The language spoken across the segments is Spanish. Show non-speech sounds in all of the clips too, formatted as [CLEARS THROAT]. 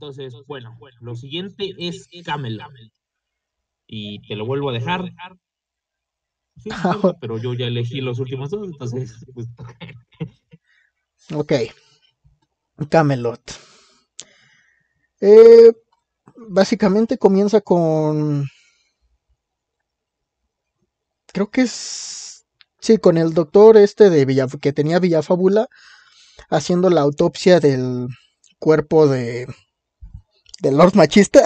Entonces, bueno, lo siguiente es Camelot. Y te lo vuelvo a dejar. Sí, [LAUGHS] pero yo ya elegí los últimos dos, entonces. [LAUGHS] Pues, ok. Camelot. Eh, básicamente comienza con. Creo que es. Sí, con el doctor este de Villa, que tenía Villafábula haciendo la autopsia del cuerpo de. [LAUGHS] del Lord Machista.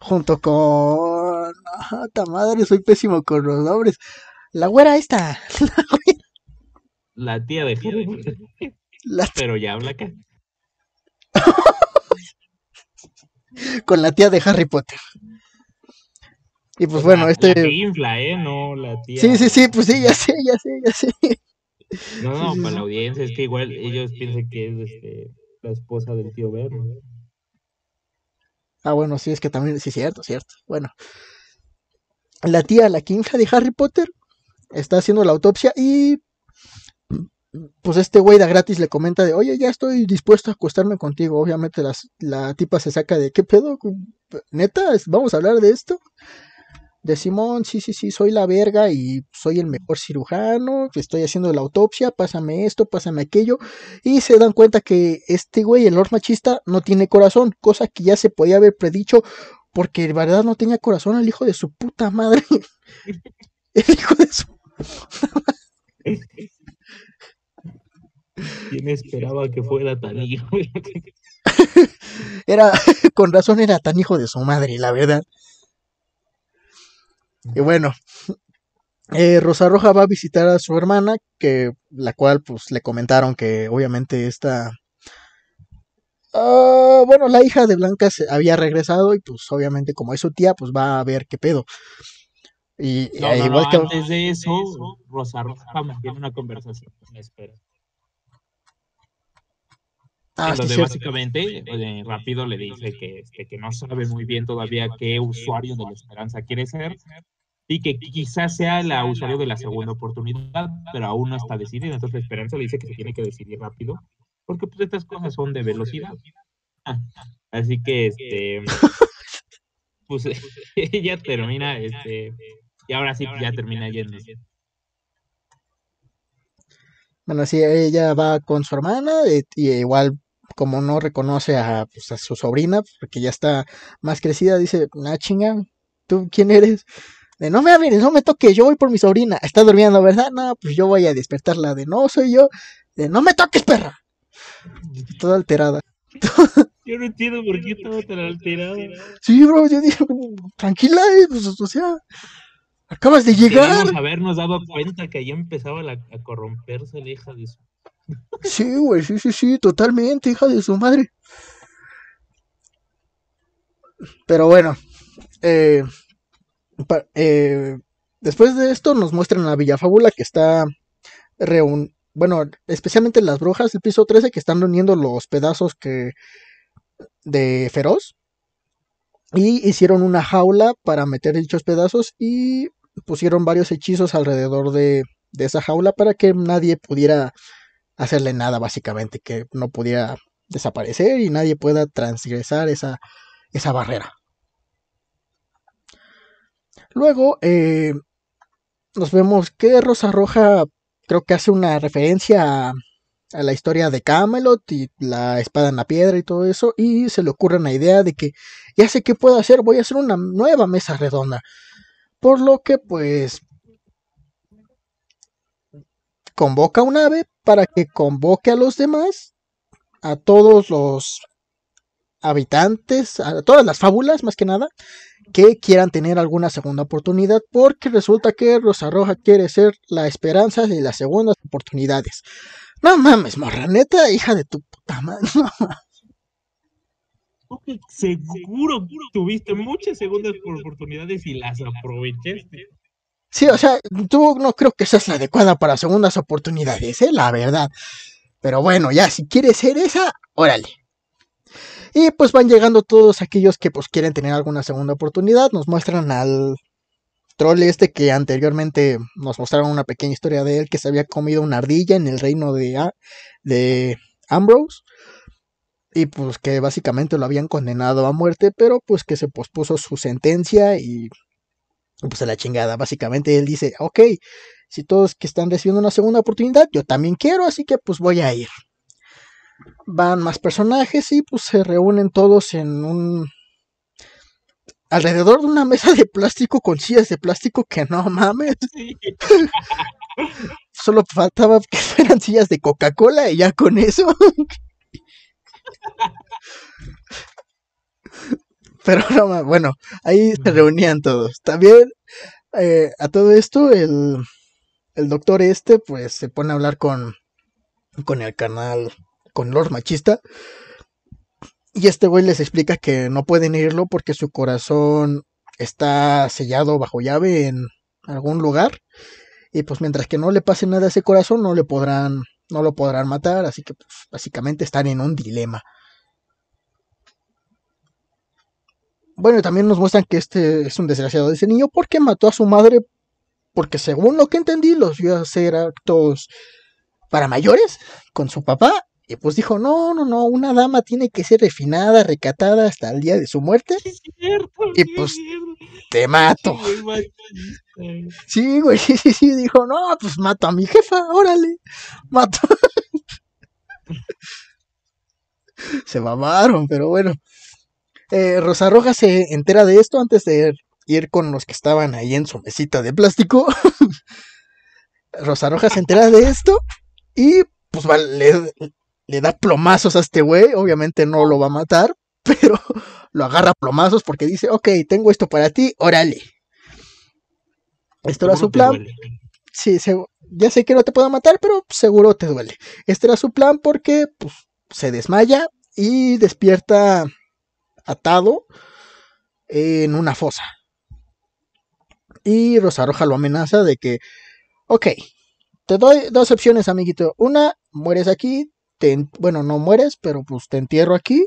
Junto con. ¡Ah, madre! Soy pésimo con los nombres. La güera esta. [LAUGHS] La tía de Harry. Pero ya habla acá. [LAUGHS] Con la tía de Harry Potter. Y pues bueno, este. La infla, ¿eh? No, la tía. Sí, sí, sí, pues sí, ya sé, ya sé, ya sé. No, no, para la audiencia es que igual ellos piensan que es este, la esposa del tío Verno. Ah, bueno, sí, es que también, sí, cierto, cierto. Bueno. La tía, la quinja de Harry Potter, está haciendo la autopsia y pues este güey de gratis le comenta de, oye, ya estoy dispuesto a acostarme contigo. Obviamente la tipa se saca de, ¿qué pedo? ¿Neta? ¿Vamos a hablar de esto? De Simón, sí, sí, sí, soy la verga y soy el mejor cirujano, estoy haciendo la autopsia, pásame esto, pásame aquello. Y se dan cuenta que este güey, el Lord Machista, no tiene corazón, cosa que ya se podía haber predicho porque de verdad no tenía corazón el hijo de su puta madre. [LAUGHS] el hijo de su... ¿Quién esperaba que fuera tan hijo? [LAUGHS] era, [LAUGHS] con razón era tan hijo de su madre, la verdad. Y bueno, eh, Rosa Roja va a visitar a su hermana, que la cual pues le comentaron que obviamente esta... Ah, bueno, la hija de Blanca se había regresado y pues obviamente como es su tía, pues va a ver qué pedo. Y, igual que... antes de eso, Rosa Roja mantiene una conversación. Espera. Ah, donde básicamente eh, rápido le dice que, este, que no sabe muy bien todavía qué usuario de la esperanza quiere ser y que quizás sea la usuario de la segunda oportunidad, pero aún no está decidido. Entonces la esperanza le dice que se tiene que decidir rápido, porque pues estas cosas son de velocidad. Ah, así que este [LAUGHS] pues [LAUGHS] ella termina este y ahora sí ya termina yendo. Bueno, sí, ella va con su hermana eh, y, igual como no reconoce a, pues, a, su sobrina, porque ya está más crecida, dice, ah, chinga, ¿tú quién eres? De no me hables, no me toques, yo voy por mi sobrina. Está durmiendo, ¿verdad? No, pues yo voy a despertarla. De no soy yo. De no me toques, perra. Toda alterada. [LAUGHS] Yo no entiendo por qué estaba tan alterada. Sí, bro, yo dije, tranquila, eh, pues, o sea, acabas de llegar. Debemos habernos dado cuenta que ya empezaba a corromperse la hija de su. Sí, güey, sí, sí, sí, totalmente, hija de su madre. Pero bueno, eh, eh, después de esto nos muestran a Villafábula que está reun bueno, especialmente las brujas del piso 13 que están reuniendo los pedazos que de Feroz y hicieron una jaula para meter dichos pedazos y pusieron varios hechizos alrededor de, de esa jaula para que nadie pudiera hacerle nada básicamente, que no pudiera desaparecer y nadie pueda transgresar esa, esa barrera. Luego eh, nos vemos que Rosa Roja creo que hace una referencia a, la historia de Camelot y la espada en la piedra y todo eso y se le ocurre una idea de que ya sé qué puedo hacer, voy a hacer una nueva mesa redonda. Por lo que pues convoca un ave para que convoque a los demás, a todos los habitantes, a todas las fábulas más que nada, que quieran tener alguna segunda oportunidad, porque resulta que Rosa Roja quiere ser la esperanza de las segundas oportunidades. No mames, morra, neta, hija de tu puta madre. [LAUGHS] seguro tuviste muchas segundas oportunidades y las aprovechaste. Sí, o sea, tú no creo que seas la adecuada para segundas oportunidades, ¿eh? La verdad. Pero bueno, ya, si quieres ser esa, órale. Y pues van llegando todos aquellos que pues quieren tener alguna segunda oportunidad. Nos muestran al troll este que anteriormente nos mostraron una pequeña historia de él que se había comido una ardilla en el reino de, de Ambrose y pues que básicamente lo habían condenado a muerte, pero pues que se pospuso su sentencia y pues a la chingada. Básicamente él dice, ok, si todos que están recibiendo una segunda oportunidad, yo también quiero, así que pues voy a ir. Van más personajes y pues se reúnen todos en un... alrededor de una mesa de plástico con sillas de plástico que no mames. Solo faltaba que fueran sillas de Coca-Cola y ya con eso. [LAUGHS] Pero no, bueno, ahí se reunían todos. También eh, a todo esto, el, el, doctor este, pues se pone a hablar con, con el canal, con Lord Machista. Y este güey les explica que no pueden irlo porque su corazón está sellado bajo llave en algún lugar. Y pues mientras que no le pase nada a ese corazón, no le podrán, no lo podrán matar. Así que pues, básicamente están en un dilema. Bueno, también nos muestran que este es un desgraciado de ese niño porque mató a su madre, porque según lo que entendí, los vio hacer actos para mayores con su papá. Y pues dijo, no, no, no, una dama tiene que ser refinada, recatada hasta el día de su muerte. y pues te mato. Sí, güey, [LAUGHS] sí, sí, sí, dijo, no, pues mato a mi jefa, órale, mato. [LAUGHS] Se mamaron, pero bueno. Eh, Rosa Roja se entera de esto antes de ir con los que estaban ahí en su mesita de plástico. [LAUGHS] Rosa Roja se entera de esto y pues le, le da plomazos a este güey. Obviamente no lo va a matar, [LAUGHS] pero lo agarra plomazos porque dice, ok, tengo esto para ti, órale. Esto era su plan. Sí, ya sé que no te puedo matar, pero seguro te duele. Este era su plan porque pues, se desmaya y despierta atado en una fosa. Y Rosa Roja lo amenaza de que, ok, te doy dos opciones, amiguito. Una, mueres aquí, bueno, no mueres, pero pues te entierro aquí.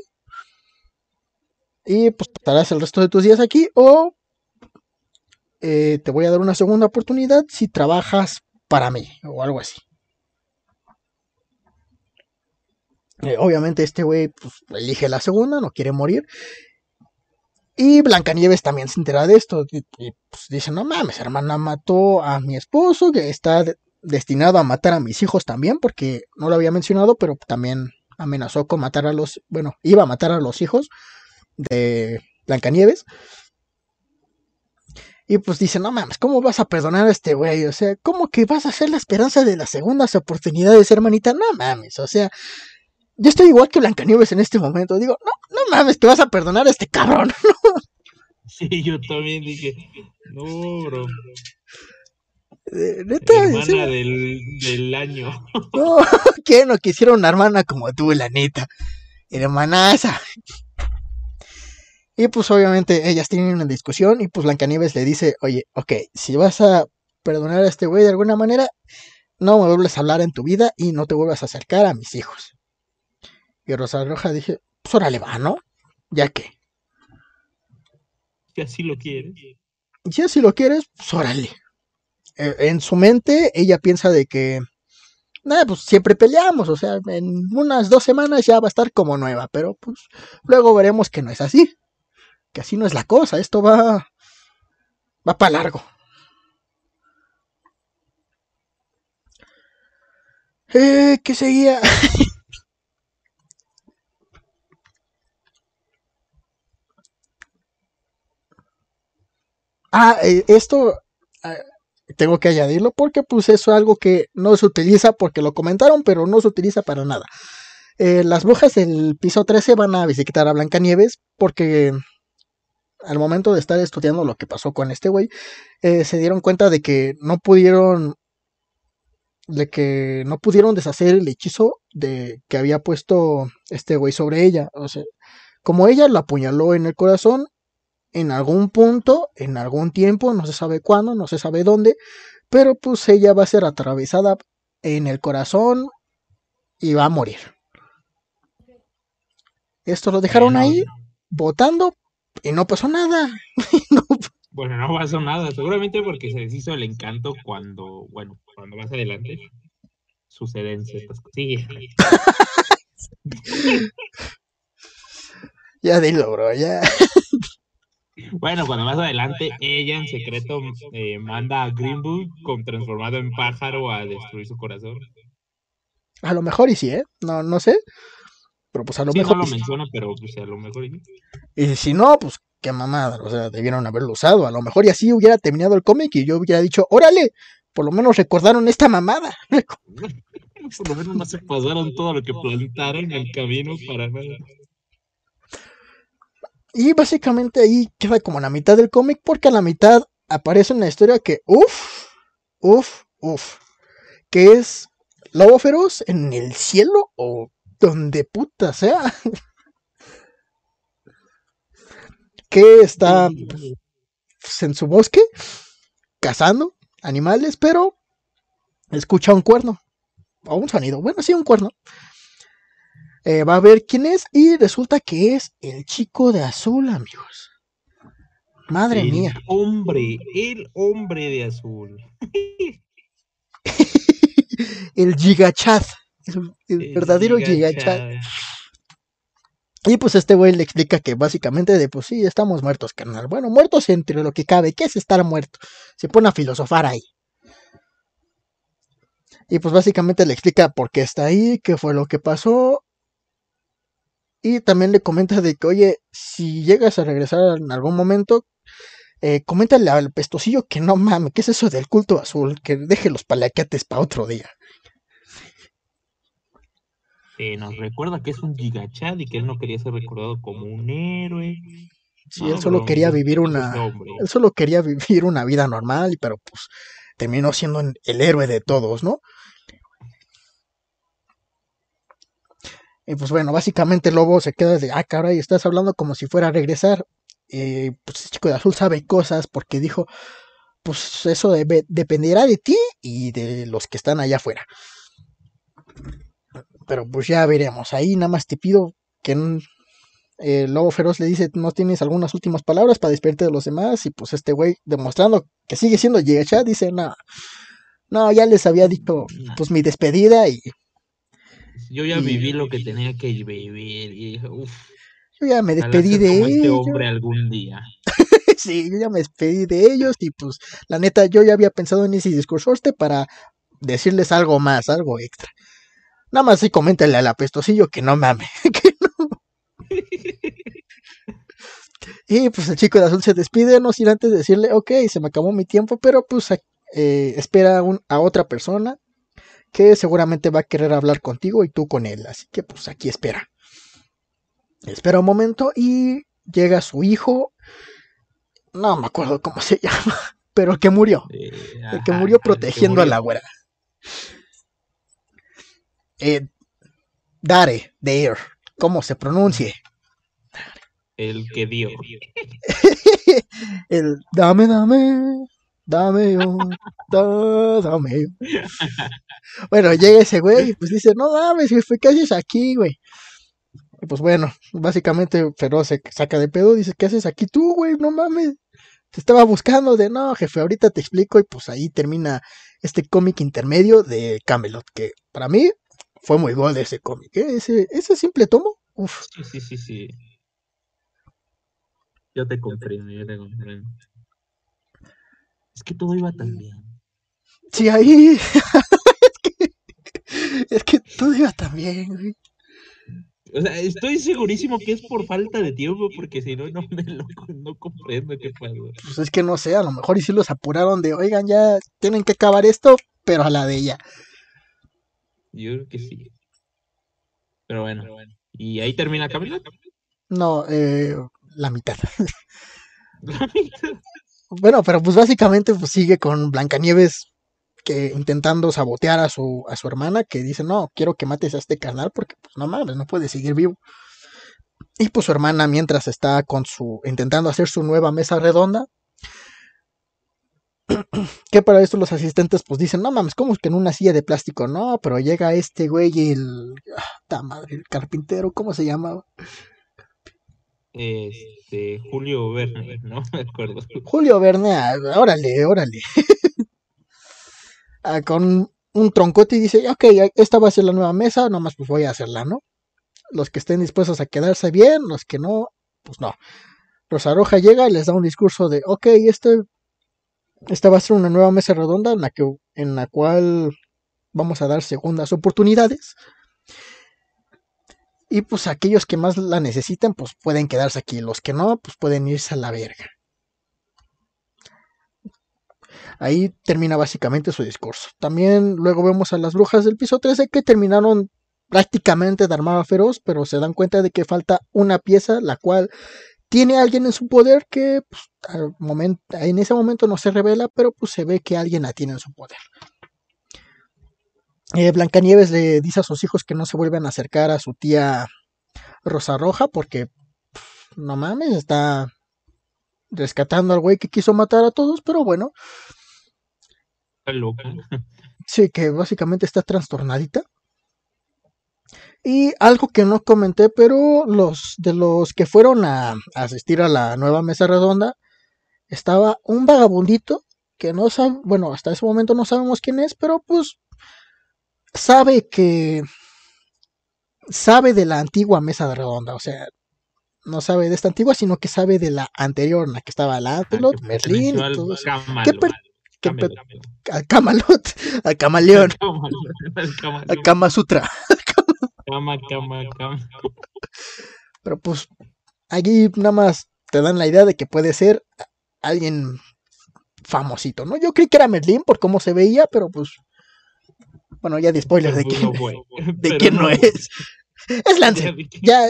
Y pues estarás el resto de tus días aquí. O eh, te voy a dar una segunda oportunidad si trabajas para mí, o algo así. Eh, obviamente este güey pues, elige la segunda, no quiere morir. Y Blancanieves también se entera de esto. Y, pues, dice, no mames, hermana mató a mi esposo, que está destinado a matar a mis hijos también, porque no lo había mencionado, pero también amenazó con matar a los, bueno, iba a matar a los hijos de Blancanieves. Y pues dice, no mames, ¿cómo vas a perdonar a este güey? O sea, ¿cómo que vas a ser la esperanza de las segundas oportunidades, hermanita? No mames, o sea, yo estoy igual que Blancanieves en este momento. Digo, no, no mames, que vas a perdonar a este cabrón. [LAUGHS] sí, yo también dije, no, bro. Eh, neta, hermana del, del, año. [LAUGHS] no, que no quisiera una hermana como tú, la neta. Hermanaza. Y pues obviamente ellas tienen una discusión y pues Blancanieves le dice, oye, ok, si vas a perdonar a este güey de alguna manera, no me vuelves a hablar en tu vida y no te vuelvas a acercar a mis hijos. Y Rosa Roja dije, pues órale va, ¿no? Ya que. Si así lo quieres. Si así lo quieres, pues órale. Eh, en su mente, ella piensa de que, nada, pues siempre peleamos, o sea, en unas dos semanas ya va a estar como nueva, pero pues luego veremos que no es así. Que así no es la cosa, esto va, va para largo. Eh, ¿Qué seguía? [LAUGHS] Ah, eh, esto ah, tengo que añadirlo porque pues eso es algo que no se utiliza porque lo comentaron, pero no se utiliza para nada. Eh, las brujas del piso 13 van a visitar a Blancanieves porque al momento de estar estudiando lo que pasó con este güey, eh, se dieron cuenta de que no pudieron de que no pudieron deshacer el hechizo de que había puesto este güey sobre ella. O sea, como ella lo apuñaló en el corazón, en algún punto, en algún tiempo, no se sabe cuándo, no se sabe dónde, pero pues ella va a ser atravesada en el corazón y va a morir. Esto lo dejaron ahí, votando, y no pasó nada. [LAUGHS] Bueno, no pasó nada, seguramente porque se deshizo el encanto cuando, bueno, cuando más adelante suceden ciertas cosas. [LAUGHS] ya dilo, bro, ya. [LAUGHS] Bueno, cuando más adelante ella en secreto eh, manda a Greenwood con transformado en pájaro a destruir su corazón. A lo mejor y sí, ¿eh? No, no sé. Pero pues a lo Sí, mejor. no lo menciona, pero pues, a lo mejor. y sí. Y si no, pues qué mamada. O sea, debieron haberlo usado. A lo mejor y así hubiera terminado el cómic y yo hubiera dicho, órale, por lo menos recordaron esta mamada. [LAUGHS] Por lo menos no se pasaron todo lo que plantaron en el camino para nada. Y básicamente ahí queda como la mitad del cómic porque a la mitad aparece una historia que, uff, uff, uff, que es Lobo Feroz en el cielo o donde puta sea. [LAUGHS] que está pues, en su bosque cazando animales, pero escucha un cuerno o un sonido. Bueno, sí, un cuerno. Eh, va a ver quién es y resulta que es el chico de azul, amigos. Madre el mía. hombre, el hombre de azul. [LAUGHS] el Gigachad. El, el El verdadero Giga Gigachad. Chad. Y pues este güey le explica que básicamente de pues sí, estamos muertos, carnal. Bueno, muertos entre lo que cabe. ¿Qué es estar muerto? Se pone a filosofar ahí. Y pues básicamente le explica por qué está ahí, qué fue lo que pasó. Y también le comenta de que, oye, si llegas a regresar en algún momento, eh, coméntale al pestosillo que no mames, ¿qué es eso del culto azul? Que deje los palaquetes para otro día. Eh, nos recuerda que es un gigachad y que él no quería ser recordado como un héroe. Sí, No, él solo bro, quería vivir una, él solo quería [LAUGHS] vivir una vida normal, pero pues terminó siendo el héroe de todos, ¿no? Y pues bueno, básicamente el lobo se queda de, ah, caray, estás hablando como si fuera a regresar. Eh, pues el chico de azul sabe cosas porque dijo, pues eso debe- dependerá de ti y de los que están allá afuera. Pero pues ya veremos. Ahí nada más te pido que el lobo feroz le dice, ¿no tienes algunas últimas palabras para despedirte de los demás? Y pues este güey, demostrando que sigue siendo Yegachat, dice, no, no, ya les había dicho, pues mi despedida y Yo ya y- viví lo que tenía que vivir y dije, uff, yo ya me despedí de como este ellos. hombre algún día. [LAUGHS] sí, yo ya me despedí de ellos y pues la neta yo ya había pensado en ese discurso este para decirles algo más, algo extra. Nada más sí coméntale al apestosillo que no mame, [LAUGHS] que no. [LAUGHS] Y pues el chico de azul se despide, no sin antes decirle, ok, se me acabó mi tiempo, pero pues eh, espera un- a otra persona que seguramente va a querer hablar contigo y tú con él, así que pues aquí espera. Espera un momento y llega su hijo, no me acuerdo cómo se [LAUGHS] llama, pero el que murió, Eh, el que ajá, murió que protegiendo a la güera. Eh, Dare, Dare, ¿cómo se pronuncie? El que dio. [LAUGHS] El dame, dame, dame yo, da- dame yo. Bueno, llega ese güey y pues dice, no mames, jefe, ¿qué haces aquí, güey? Y pues bueno, básicamente Feroz se saca de pedo, dice, ¿qué haces aquí tú, güey? No mames. Te estaba buscando de, no, jefe, ahorita te explico y pues ahí termina este cómic intermedio de Camelot, que para mí fue muy gol de ese cómic, ¿eh? Ese, ese simple tomo, uf, Sí, sí, sí, sí. Yo te comprendo, yo te comprendo. Es que todo iba tan bien. Sí, ahí. [LAUGHS] es, que, es que todo iba tan bien, güey. O sea, estoy segurísimo que es por falta de tiempo, porque si no, no me lo no comprendo qué pasó. Pues es que no sé, a lo mejor y sí los apuraron de, oigan, ya tienen que acabar esto, pero a la de ella. Yo creo que sí. Pero bueno, y ahí termina Camila. No, eh, la mitad. [LAUGHS] Bueno, pero pues básicamente pues sigue con Blancanieves que intentando sabotear a su, a su hermana, que dice, no, quiero que mates a este carnal porque pues no mames, no puede seguir vivo. Y pues su hermana mientras está con su, intentando hacer su nueva mesa redonda, [CLEARS THROAT] que para esto los asistentes pues dicen, no mames, ¿cómo es que en una silla de plástico? No, pero llega este güey y el, ah, ta madre, el carpintero, ¿cómo se llama? Este, Julio Verne, no [LAUGHS] me acuerdo. Julio Verne, ah, órale, órale. [LAUGHS] Ah, con un troncote y dice, ok, esta va a ser la nueva mesa, nomás pues voy a hacerla, ¿no? los que estén dispuestos a quedarse bien, los que no, pues no. Rosaroja llega y les da un discurso de, ok, este, esta va a ser una nueva mesa redonda en la, que, en la cual vamos a dar segundas oportunidades. Y pues aquellos que más la necesitan, pues pueden quedarse aquí. Los que no, pues pueden irse a la verga. Ahí termina básicamente su discurso. También luego vemos a las brujas del piso 13 que terminaron prácticamente de armada feroz, pero se dan cuenta de que falta una pieza, la cual tiene alguien en su poder que pues, al momento, en ese momento no se revela, pero pues se ve que alguien la tiene en su poder. Eh, Blancanieves le dice a sus hijos que no se vuelvan a acercar a su tía Rosa Roja porque no mames, está rescatando al güey que quiso matar a todos, pero bueno. [LAUGHS] Sí, que básicamente está trastornadita. Y algo que no comenté, pero los de los que fueron a, asistir a la nueva mesa redonda, estaba un vagabundito que no sabe, bueno, hasta ese momento no sabemos quién es, pero pues sabe que sabe de la antigua mesa redonda, o sea, no sabe de esta antigua, sino que sabe de la anterior, en la que estaba Lancelot, Merlín y todo eso. Al Camalot, al Camaleón, al Kama Sutra. Cama, cama, cama. Pero pues aquí nada más te dan la idea de que puede ser alguien famosito, ¿no? Yo creí que era Merlín por cómo se veía, pero pues bueno, ya de spoilers de quién, de quién no, es. Es [LAUGHS] Lancelot. Ya,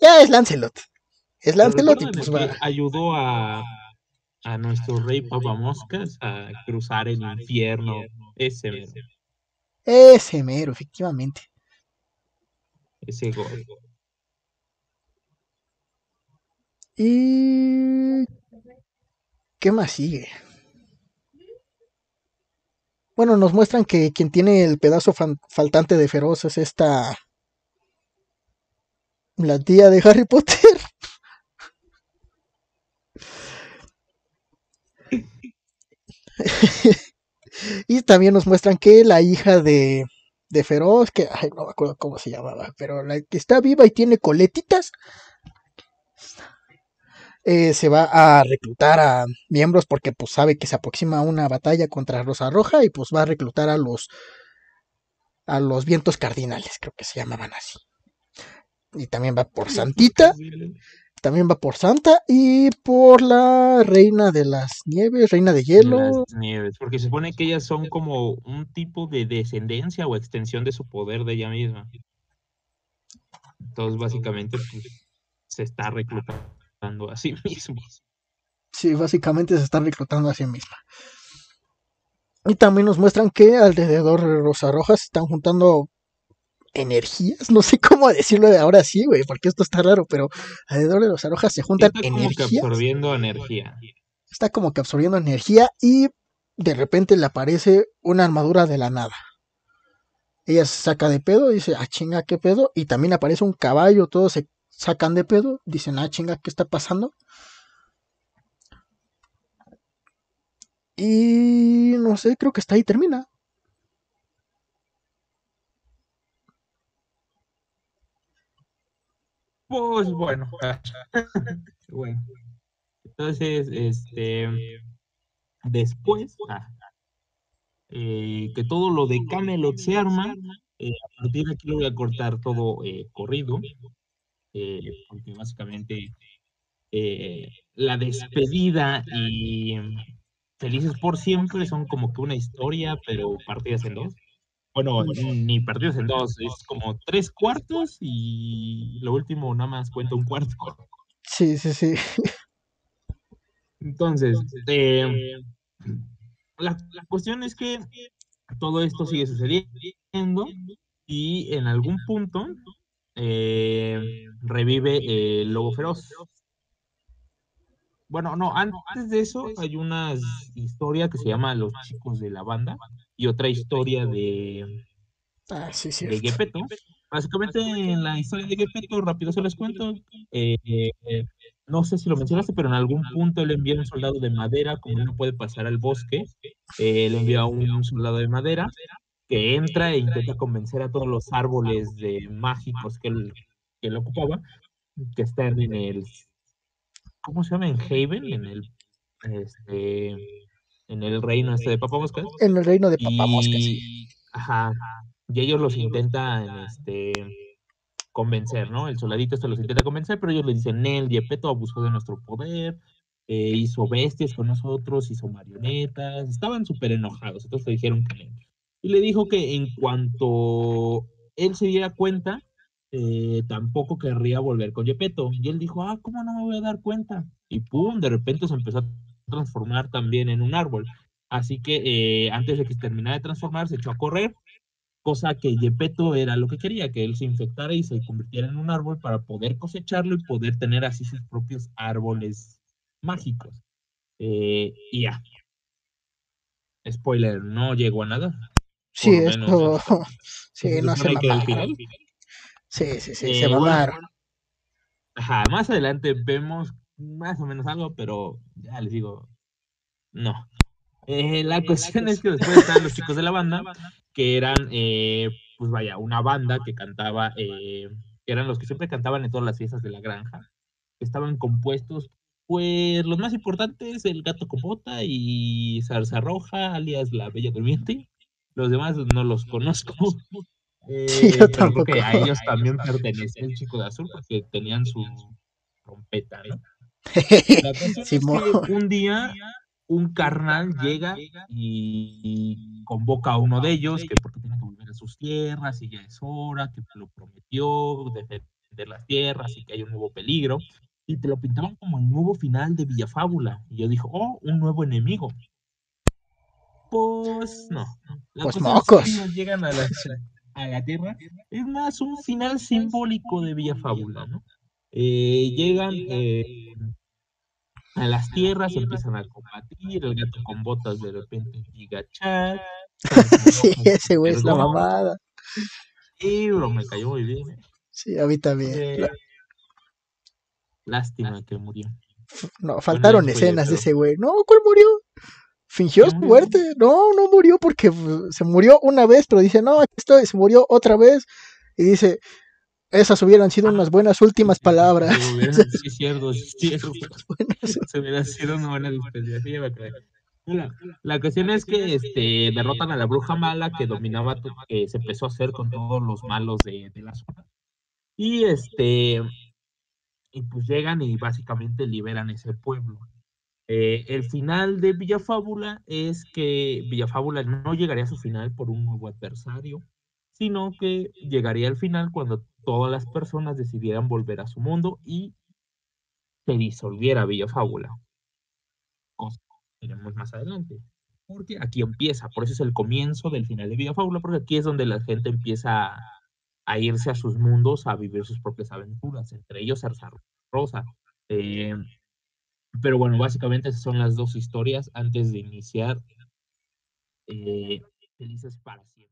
ya es Lancelot. Es Lancelot y pues va. Ayudó a, a nuestro rey Moscas a cruzar el infierno. Ese mero. Ese mero, efectivamente ese gol. ¿Y qué más sigue? Bueno, nos muestran que quien tiene el pedazo faltante de Feroz es esta... La tía de Harry Potter. [LAUGHS] y también nos muestran que la hija de, de Feroz, que ay, no me acuerdo cómo se llamaba, pero la que está viva y tiene coletitas, eh, se va a reclutar a miembros porque pues sabe que se aproxima una batalla contra Rosa Roja y pues va a reclutar a los a los vientos cardinales, creo que se llamaban así. Y también va por Santita también va por Santa y por la Reina de las Nieves, Reina de Hielo. nieves, porque se supone que ellas son como un tipo de descendencia o extensión de su poder de ella misma. Entonces, básicamente, pues, se está reclutando a sí [LAUGHS] mismo. Sí, básicamente se está reclutando a sí misma. Y también nos muestran que alrededor de Rosa Rojas están juntando energías, no sé cómo decirlo de ahora sí, güey, porque esto está raro, pero alrededor de los arojas se juntan está como que absorbiendo energía. Está como que absorbiendo energía y de repente le aparece una armadura de la nada. Ella se saca de pedo, dice, ah, chinga, qué pedo, y también aparece un caballo, todos se sacan de pedo, dicen, ah, chinga, ¿qué está pasando? Y no sé, creo que está ahí termina. Pues bueno. [LAUGHS] bueno. Entonces, este. Después, ah, eh, que todo lo de Camelot se arma, eh, a partir de aquí voy a cortar todo eh, corrido, porque básicamente la despedida y Felices por siempre son como que una historia, pero partidas en dos. Bueno, ni partidos en dos, es como tres cuartos y lo último nada más cuenta un cuarto. Sí, sí, sí. Entonces, eh, la, cuestión es que todo esto sigue sucediendo y en algún punto eh, revive el lobo feroz. Bueno, no, antes de eso hay una historia que se llama Los chicos de la banda y otra historia de, ah, de Gepetto. Básicamente en la historia de Gepetto, rápido se les cuento, eh, no sé si lo mencionaste, pero en algún punto él envía un soldado de madera, como no puede pasar al bosque, eh, él envía un, un soldado de madera que entra e intenta convencer a todos los árboles de mágicos que él que él ocupaba, que está en el, ¿cómo se llama? En Haven, en el, este, en el reino este de Papamoscas. En el reino de Papamoscas, y, Ajá, y ellos los intentan, este, convencer, ¿no? El soldadito este los intenta convencer, pero ellos le dicen, Nel, Yepeto abusó de nuestro poder, eh, hizo bestias con nosotros, hizo marionetas, estaban súper enojados, entonces le dijeron que Y le dijo que en cuanto él se diera cuenta, eh, tampoco querría volver con Yepeto. Y él dijo, ah, ¿cómo no me voy a dar cuenta? Y pum, de repente se empezó a transformar también en un árbol. Así que eh, antes de que terminara de transformar, se echó a correr, cosa que Yepeto era lo que quería, que él se infectara y se convirtiera en un árbol para poder cosecharlo y poder tener así sus propios árboles mágicos. Eh, y ya. Spoiler, no llegó a nada. Sí, esto. [LAUGHS] sí, no se mamaron. Sí, sí, sí, se mamaron. ajá, más adelante vemos más o menos algo, pero ya les digo, no. Eh, la cuestión es que después están [LAUGHS] los chicos de la banda, que eran, eh, pues vaya, una banda que cantaba, eh, eran los que siempre cantaban en todas las fiestas de la granja, estaban compuestos, pues los más importantes, el gato con bota y Zarza Roja, alias la Bella Durmiente. Los demás no los conozco. [LAUGHS] sí, yo tampoco. que a ellos también pertenece el chico de azul porque tenían su trompeta, ¿no? [LAUGHS] un día un carnal llega y, convoca a uno de ellos, que porque tiene que volver a sus tierras y ya es hora, que lo prometió defender las tierras y que hay un nuevo peligro. Y te lo pintaban como el nuevo final de Villafábula. Y yo dije, oh, un nuevo enemigo. Pues no. pues mocos. llegan a la, a la tierra. Es más un final simbólico de Villafábula, ¿no? Eh, llegan eh, a las tierras, empiezan a combatir, el gato con botas de repente llega Chad. [LAUGHS] sí, ese güey es la mamada. Sí, bro, me cayó muy bien. Eh. Sí, a mí también. Lástima que murió. No, faltaron escenas de ese güey. No, ¿cuál murió? Fingió su muerte. No, no murió porque se murió una vez, pero dice, no, aquí estoy, se murió otra vez. Y dice, esas hubieran sido unas buenas últimas palabras. Sí, [LAUGHS] cierto, cierto. [LAUGHS] [LAUGHS] Se hubiera sido una buena despedida. La, la cuestión es que este, derrotan a la bruja mala que dominaba, que se empezó a hacer con todos los malos de, de la zona. Y este, y pues llegan y básicamente liberan ese pueblo. Eh, el final de Villafábula es que Villafábula no llegaría a su final por un nuevo adversario, sino que llegaría al final cuando todas las personas decidieran volver a su mundo y se disolviera Villafábula. Cosa que veremos más adelante. Porque aquí empieza, por eso es el comienzo del final de Villafábula, porque aquí es donde la gente empieza a, irse a sus mundos a vivir sus propias aventuras, entre ellos Zarza Rosa. Eh, pero bueno, básicamente esas son las dos historias antes de iniciar eh, Felices para siempre.